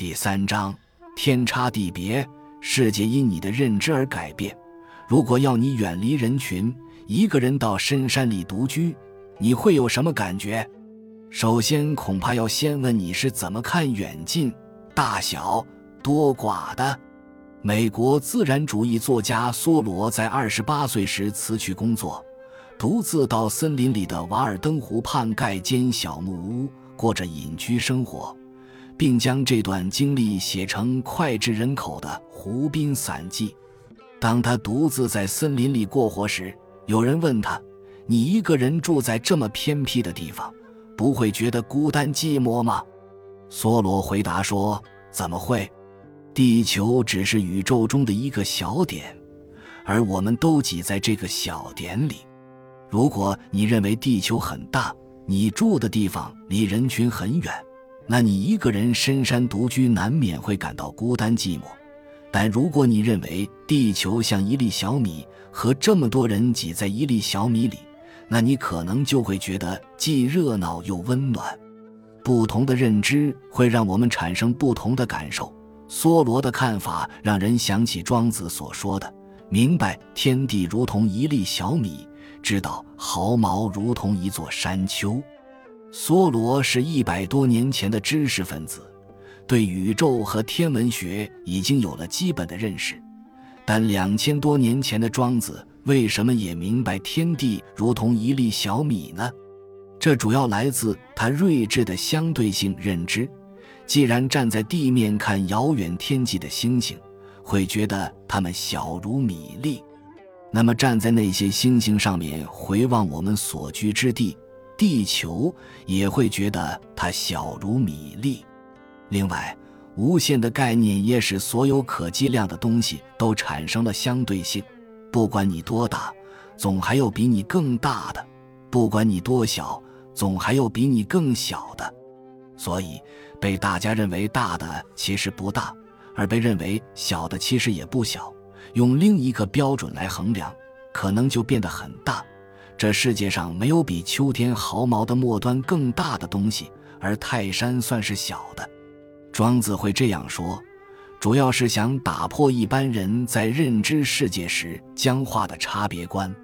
第三章，天差地别，世界因你的认知而改变。如果要你远离人群，一个人到深山里独居，你会有什么感觉？首先，恐怕要先问你是怎么看远近、大小、多寡的。美国自然主义作家梭罗在二十八岁时辞去工作，独自到森林里的瓦尔登湖畔盖间小木屋，过着隐居生活，并将这段经历写成脍炙人口的《湖滨散记》。当他独自在森林里过活时，有人问他：“你一个人住在这么偏僻的地方？”不会觉得孤单寂寞吗？梭罗回答说：“怎么会？地球只是宇宙中的一个小点，而我们都挤在这个小点里。如果你认为地球很大，你住的地方离人群很远，那你一个人深山独居，难免会感到孤单寂寞。但如果你认为地球像一粒小米，和这么多人挤在一粒小米里，那你可能就会觉得既热闹又温暖。不同的认知会让我们产生不同的感受。梭罗的看法让人想起庄子所说的：“明白天地如同一粒小米，知道毫毛如同一座山丘。”梭罗是一百多年前的知识分子，对宇宙和天文学已经有了基本的认识，但两千多年前的庄子。为什么也明白天地如同一粒小米呢？这主要来自他睿智的相对性认知。既然站在地面看遥远天际的星星，会觉得它们小如米粒，那么站在那些星星上面回望我们所居之地——地球，也会觉得它小如米粒。另外，无限的概念也使所有可计量的东西都产生了相对性。不管你多大，总还有比你更大的；不管你多小，总还有比你更小的。所以，被大家认为大的其实不大，而被认为小的其实也不小。用另一个标准来衡量，可能就变得很大。这世界上没有比秋天毫毛的末端更大的东西，而泰山算是小的。庄子会这样说。主要是想打破一般人在认知世界时僵化的差别观。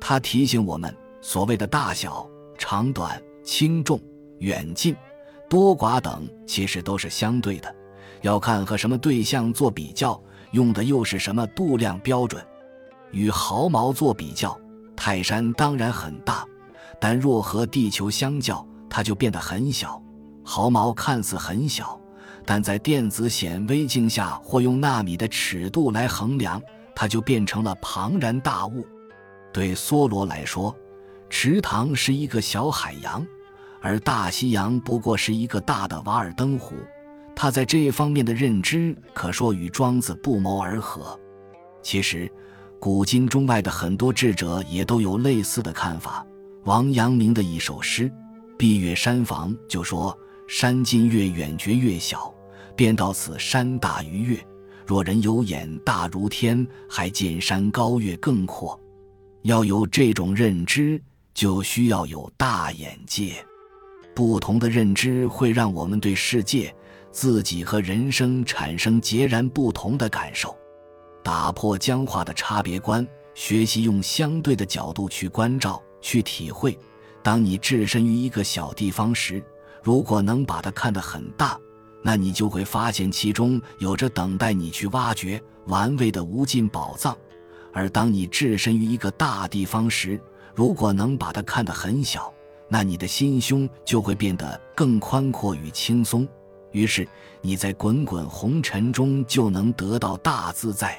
他提醒我们，所谓的大小、长短、轻重、远近、多寡等，其实都是相对的，要看和什么对象做比较，用的又是什么度量标准。与毫毛做比较，泰山当然很大，但若和地球相较，它就变得很小。毫毛看似很小。但在电子显微镜下，或用纳米的尺度来衡量，它就变成了庞然大物。对梭罗来说，池塘是一个小海洋，而大西洋不过是一个大的瓦尔登湖。他在这方面的认知，可说与庄子不谋而合。其实，古今中外的很多智者也都有类似的看法。王阳明的一首诗《闭月山房》就说：“山近月远，觉越小。”便到此山大于月，若人有眼大如天，还见山高月更阔。要有这种认知，就需要有大眼界。不同的认知会让我们对世界、自己和人生产生截然不同的感受。打破僵化的差别观，学习用相对的角度去关照、去体会。当你置身于一个小地方时，如果能把它看得很大。那你就会发现其中有着等待你去挖掘、玩味的无尽宝藏，而当你置身于一个大地方时，如果能把它看得很小，那你的心胸就会变得更宽阔与轻松。于是你在滚滚红尘中就能得到大自在。